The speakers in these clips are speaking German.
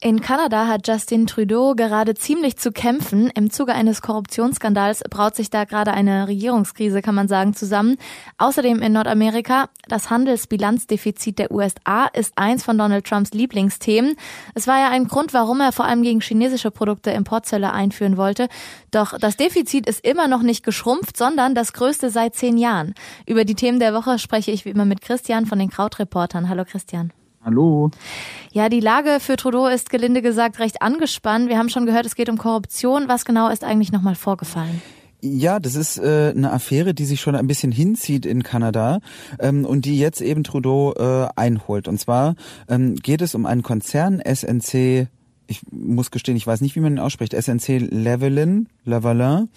In Kanada hat Justin Trudeau gerade ziemlich zu kämpfen. Im Zuge eines Korruptionsskandals braut sich da gerade eine Regierungskrise, kann man sagen, zusammen. Außerdem in Nordamerika, das Handelsbilanzdefizit der USA ist eins von Donald Trumps Lieblingsthemen. Es war ja ein Grund, warum er vor allem gegen chinesische Produkte Importzölle einführen wollte. Doch das Defizit ist immer noch nicht geschrumpft, sondern das größte seit zehn Jahren. Über die Themen der Woche spreche ich wie immer mit Christian von den Krautreportern. Hallo Christian. Hallo. Ja, die Lage für Trudeau ist gelinde gesagt recht angespannt. Wir haben schon gehört, es geht um Korruption. Was genau ist eigentlich nochmal vorgefallen? Ja, das ist äh, eine Affäre, die sich schon ein bisschen hinzieht in Kanada ähm, und die jetzt eben Trudeau äh, einholt. Und zwar ähm, geht es um einen Konzern SNC ich muss gestehen, ich weiß nicht, wie man ihn ausspricht, SNC Levelin, Lavalin.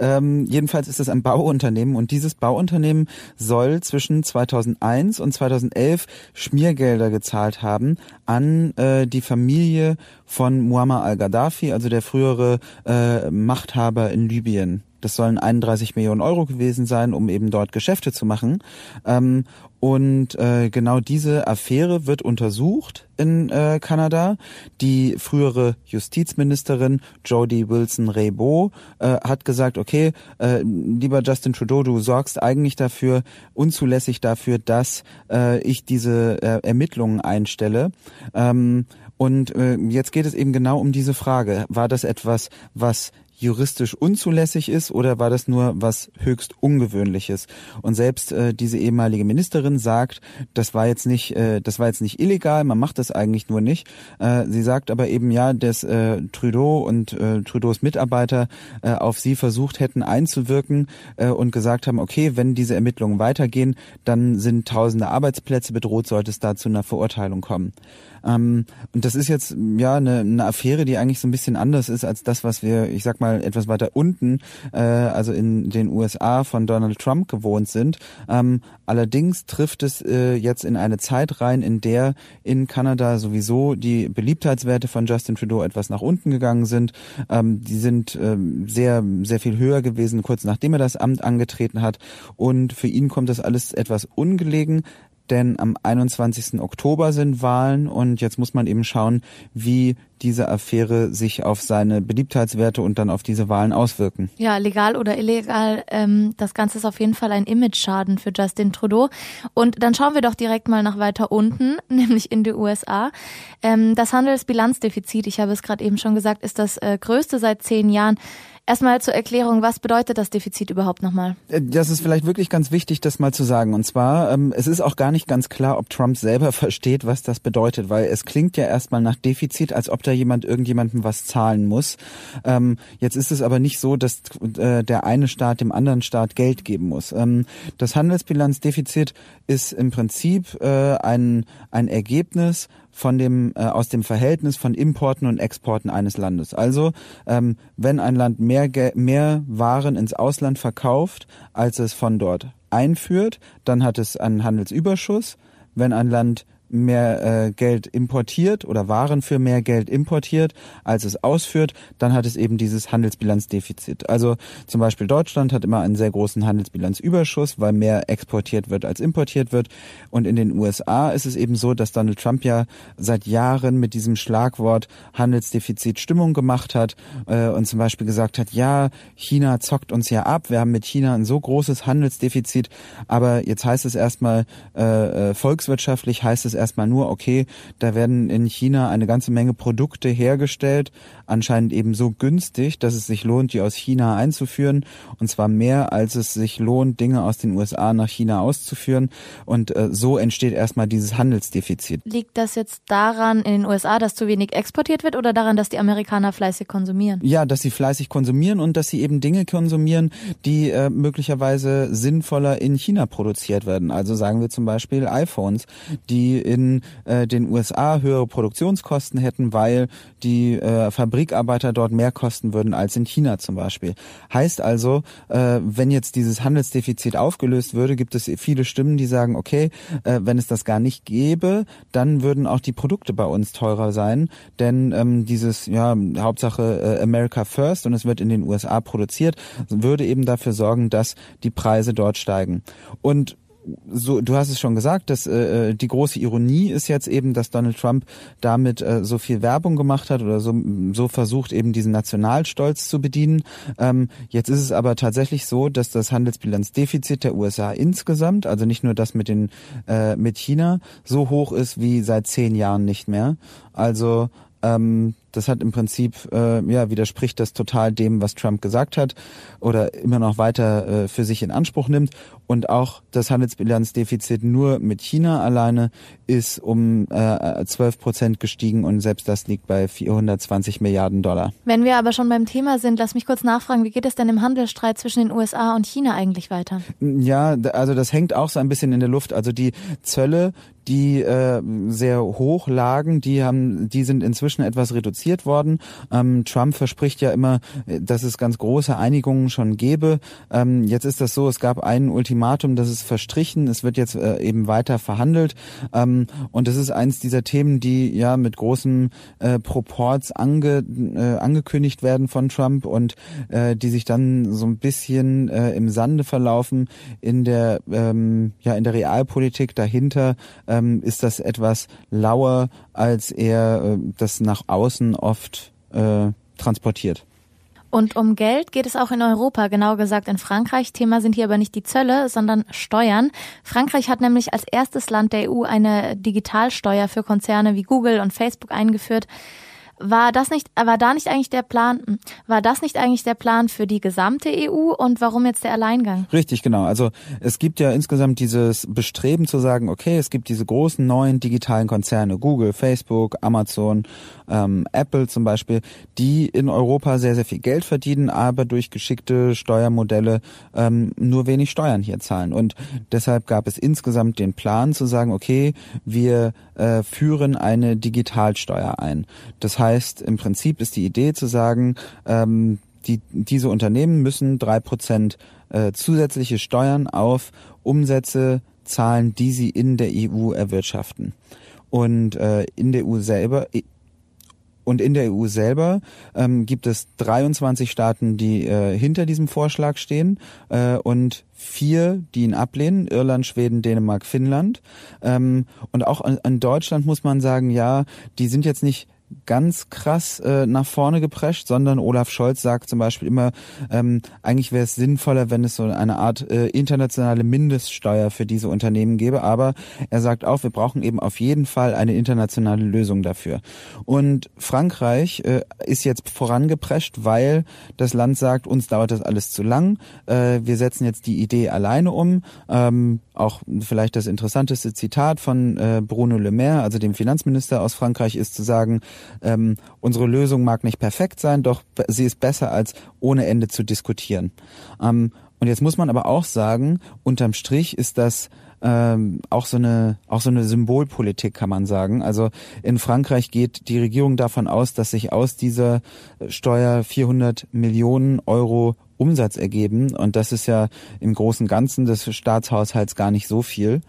Ähm, jedenfalls ist es ein Bauunternehmen und dieses Bauunternehmen soll zwischen 2001 und 2011 Schmiergelder gezahlt haben an äh, die Familie von Muammar al-Gaddafi, also der frühere äh, Machthaber in Libyen. Das sollen 31 Millionen Euro gewesen sein, um eben dort Geschäfte zu machen. Ähm, und äh, genau diese Affäre wird untersucht in äh, Kanada. Die frühere Justizministerin Jodie Wilson-Raybould äh, hat gesagt, okay, äh, lieber Justin Trudeau, du sorgst eigentlich dafür, unzulässig dafür, dass äh, ich diese äh, Ermittlungen einstelle. Ähm, und äh, jetzt geht es eben genau um diese Frage. War das etwas, was juristisch unzulässig ist oder war das nur was höchst ungewöhnliches? Und selbst äh, diese ehemalige Ministerin sagt, das war jetzt nicht, äh, das war jetzt nicht illegal, man macht das eigentlich nur nicht. Äh, sie sagt aber eben ja, dass äh, Trudeau und äh, Trudeaus Mitarbeiter äh, auf sie versucht hätten einzuwirken äh, und gesagt haben, okay, wenn diese Ermittlungen weitergehen, dann sind tausende Arbeitsplätze bedroht, sollte es da zu einer Verurteilung kommen. Ähm, und das ist jetzt ja eine, eine Affäre, die eigentlich so ein bisschen anders ist als das, was wir, ich sag mal, etwas weiter unten, äh, also in den USA von Donald Trump gewohnt sind. Ähm, allerdings trifft es äh, jetzt in eine Zeit rein, in der in Kanada sowieso die Beliebtheitswerte von Justin Trudeau etwas nach unten gegangen sind. Ähm, die sind ähm, sehr, sehr viel höher gewesen, kurz nachdem er das Amt angetreten hat. Und für ihn kommt das alles etwas ungelegen denn am 21. Oktober sind Wahlen und jetzt muss man eben schauen, wie diese Affäre sich auf seine Beliebtheitswerte und dann auf diese Wahlen auswirken. Ja, legal oder illegal, ähm, das Ganze ist auf jeden Fall ein Image-Schaden für Justin Trudeau. Und dann schauen wir doch direkt mal nach weiter unten, nämlich in die USA. Ähm, das Handelsbilanzdefizit, ich habe es gerade eben schon gesagt, ist das äh, größte seit zehn Jahren. Erstmal zur Erklärung, was bedeutet das Defizit überhaupt nochmal? Äh, das ist vielleicht wirklich ganz wichtig, das mal zu sagen. Und zwar, ähm, es ist auch gar nicht ganz klar, ob Trump selber versteht, was das bedeutet, weil es klingt ja erstmal nach Defizit, als ob da jemand irgendjemandem was zahlen muss. Ähm, jetzt ist es aber nicht so, dass äh, der eine Staat dem anderen Staat Geld geben muss. Ähm, das Handelsbilanzdefizit ist im Prinzip äh, ein, ein Ergebnis von dem äh, aus dem Verhältnis von Importen und Exporten eines Landes. Also ähm, wenn ein Land mehr mehr Waren ins Ausland verkauft, als es von dort einführt, dann hat es einen Handelsüberschuss. Wenn ein Land mehr äh, Geld importiert oder Waren für mehr Geld importiert, als es ausführt, dann hat es eben dieses Handelsbilanzdefizit. Also zum Beispiel Deutschland hat immer einen sehr großen Handelsbilanzüberschuss, weil mehr exportiert wird als importiert wird. Und in den USA ist es eben so, dass Donald Trump ja seit Jahren mit diesem Schlagwort Handelsdefizit Stimmung gemacht hat äh, und zum Beispiel gesagt hat, ja, China zockt uns ja ab, wir haben mit China ein so großes Handelsdefizit, aber jetzt heißt es erstmal äh, äh volkswirtschaftlich heißt es erstmal nur, okay, da werden in China eine ganze Menge Produkte hergestellt, anscheinend eben so günstig, dass es sich lohnt, die aus China einzuführen. Und zwar mehr, als es sich lohnt, Dinge aus den USA nach China auszuführen. Und äh, so entsteht erstmal dieses Handelsdefizit. Liegt das jetzt daran in den USA, dass zu wenig exportiert wird oder daran, dass die Amerikaner fleißig konsumieren? Ja, dass sie fleißig konsumieren und dass sie eben Dinge konsumieren, die äh, möglicherweise sinnvoller in China produziert werden. Also sagen wir zum Beispiel iPhones, die in äh, den USA höhere Produktionskosten hätten, weil die äh, Fabrikarbeiter dort mehr kosten würden als in China zum Beispiel. Heißt also, äh, wenn jetzt dieses Handelsdefizit aufgelöst würde, gibt es viele Stimmen, die sagen, okay, äh, wenn es das gar nicht gäbe, dann würden auch die Produkte bei uns teurer sein, denn ähm, dieses, ja, Hauptsache äh, America First und es wird in den USA produziert, würde eben dafür sorgen, dass die Preise dort steigen. Und so, du hast es schon gesagt, dass äh, die große Ironie ist jetzt eben, dass Donald Trump damit äh, so viel Werbung gemacht hat oder so, so versucht eben diesen Nationalstolz zu bedienen. Ähm, jetzt ist es aber tatsächlich so, dass das Handelsbilanzdefizit der USA insgesamt, also nicht nur das mit den äh, mit China, so hoch ist wie seit zehn Jahren nicht mehr. Also ähm, das hat im Prinzip, äh, ja, widerspricht das total dem, was Trump gesagt hat oder immer noch weiter äh, für sich in Anspruch nimmt. Und auch das Handelsbilanzdefizit nur mit China alleine ist um äh, 12 Prozent gestiegen und selbst das liegt bei 420 Milliarden Dollar. Wenn wir aber schon beim Thema sind, lass mich kurz nachfragen, wie geht es denn im Handelsstreit zwischen den USA und China eigentlich weiter? Ja, also das hängt auch so ein bisschen in der Luft. Also die Zölle, die äh, sehr hoch lagen, die haben, die sind inzwischen etwas reduziert worden. Ähm, Trump verspricht ja immer, dass es ganz große Einigungen schon gäbe. Ähm, jetzt ist das so, es gab ein Ultimatum, das ist verstrichen. Es wird jetzt äh, eben weiter verhandelt. Ähm, und das ist eins dieser Themen, die ja mit großem äh, Proports ange, äh, angekündigt werden von Trump und äh, die sich dann so ein bisschen äh, im Sande verlaufen in der ähm, ja in der Realpolitik dahinter. Äh, ähm, ist das etwas lauer, als er äh, das nach außen oft äh, transportiert. Und um Geld geht es auch in Europa, genauer gesagt in Frankreich. Thema sind hier aber nicht die Zölle, sondern Steuern. Frankreich hat nämlich als erstes Land der EU eine Digitalsteuer für Konzerne wie Google und Facebook eingeführt. War das nicht, war da nicht eigentlich der Plan, hm, war das nicht eigentlich der Plan für die gesamte EU und warum jetzt der Alleingang? Richtig, genau. Also es gibt ja insgesamt dieses Bestreben zu sagen, okay, es gibt diese großen neuen digitalen Konzerne, Google, Facebook, Amazon, ähm, Apple zum Beispiel, die in Europa sehr, sehr viel Geld verdienen, aber durch geschickte Steuermodelle ähm, nur wenig Steuern hier zahlen. Und deshalb gab es insgesamt den Plan zu sagen, okay, wir äh, führen eine Digitalsteuer ein. Das heißt, heißt, im Prinzip ist die Idee zu sagen, ähm, die, diese Unternehmen müssen drei Prozent äh, zusätzliche Steuern auf Umsätze zahlen, die sie in der EU erwirtschaften. Und äh, in der EU selber und in der EU selber ähm, gibt es 23 Staaten, die äh, hinter diesem Vorschlag stehen äh, und vier, die ihn ablehnen, Irland, Schweden, Dänemark, Finnland. Ähm, und auch an, an Deutschland muss man sagen, ja, die sind jetzt nicht ganz krass äh, nach vorne geprescht, sondern Olaf Scholz sagt zum Beispiel immer, ähm, eigentlich wäre es sinnvoller, wenn es so eine Art äh, internationale Mindeststeuer für diese Unternehmen gäbe. Aber er sagt auch, wir brauchen eben auf jeden Fall eine internationale Lösung dafür. Und Frankreich äh, ist jetzt vorangeprescht, weil das Land sagt, uns dauert das alles zu lang. Äh, wir setzen jetzt die Idee alleine um. Ähm, auch vielleicht das interessanteste Zitat von äh, Bruno Le Maire, also dem Finanzminister aus Frankreich, ist zu sagen, ähm, unsere Lösung mag nicht perfekt sein, doch sie ist besser als ohne Ende zu diskutieren. Ähm, und jetzt muss man aber auch sagen, unterm Strich ist das ähm, auch so eine auch so eine Symbolpolitik kann man sagen. Also in Frankreich geht die Regierung davon aus, dass sich aus dieser Steuer 400 Millionen Euro Umsatz ergeben und das ist ja im großen Ganzen des Staatshaushalts gar nicht so viel.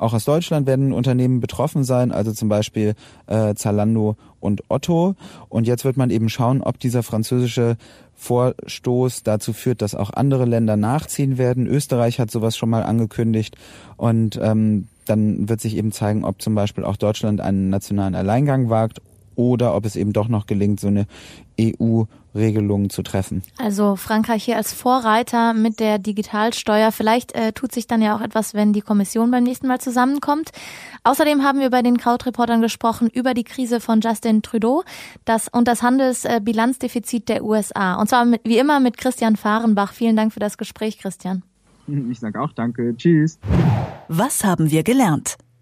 Auch aus Deutschland werden Unternehmen betroffen sein, also zum Beispiel äh, Zalando und Otto. Und jetzt wird man eben schauen, ob dieser französische Vorstoß dazu führt, dass auch andere Länder nachziehen werden. Österreich hat sowas schon mal angekündigt und ähm, dann wird sich eben zeigen, ob zum Beispiel auch Deutschland einen nationalen Alleingang wagt oder ob es eben doch noch gelingt, so eine EU-Regelung zu treffen. Also Frankreich hier als Vorreiter mit der Digitalsteuer. Vielleicht äh, tut sich dann ja auch etwas, wenn die Kommission beim nächsten Mal zusammenkommt. Außerdem haben wir bei den Krautreportern gesprochen über die Krise von Justin Trudeau das, und das Handelsbilanzdefizit der USA. Und zwar mit, wie immer mit Christian Fahrenbach. Vielen Dank für das Gespräch, Christian. Ich sage auch danke. Tschüss. Was haben wir gelernt?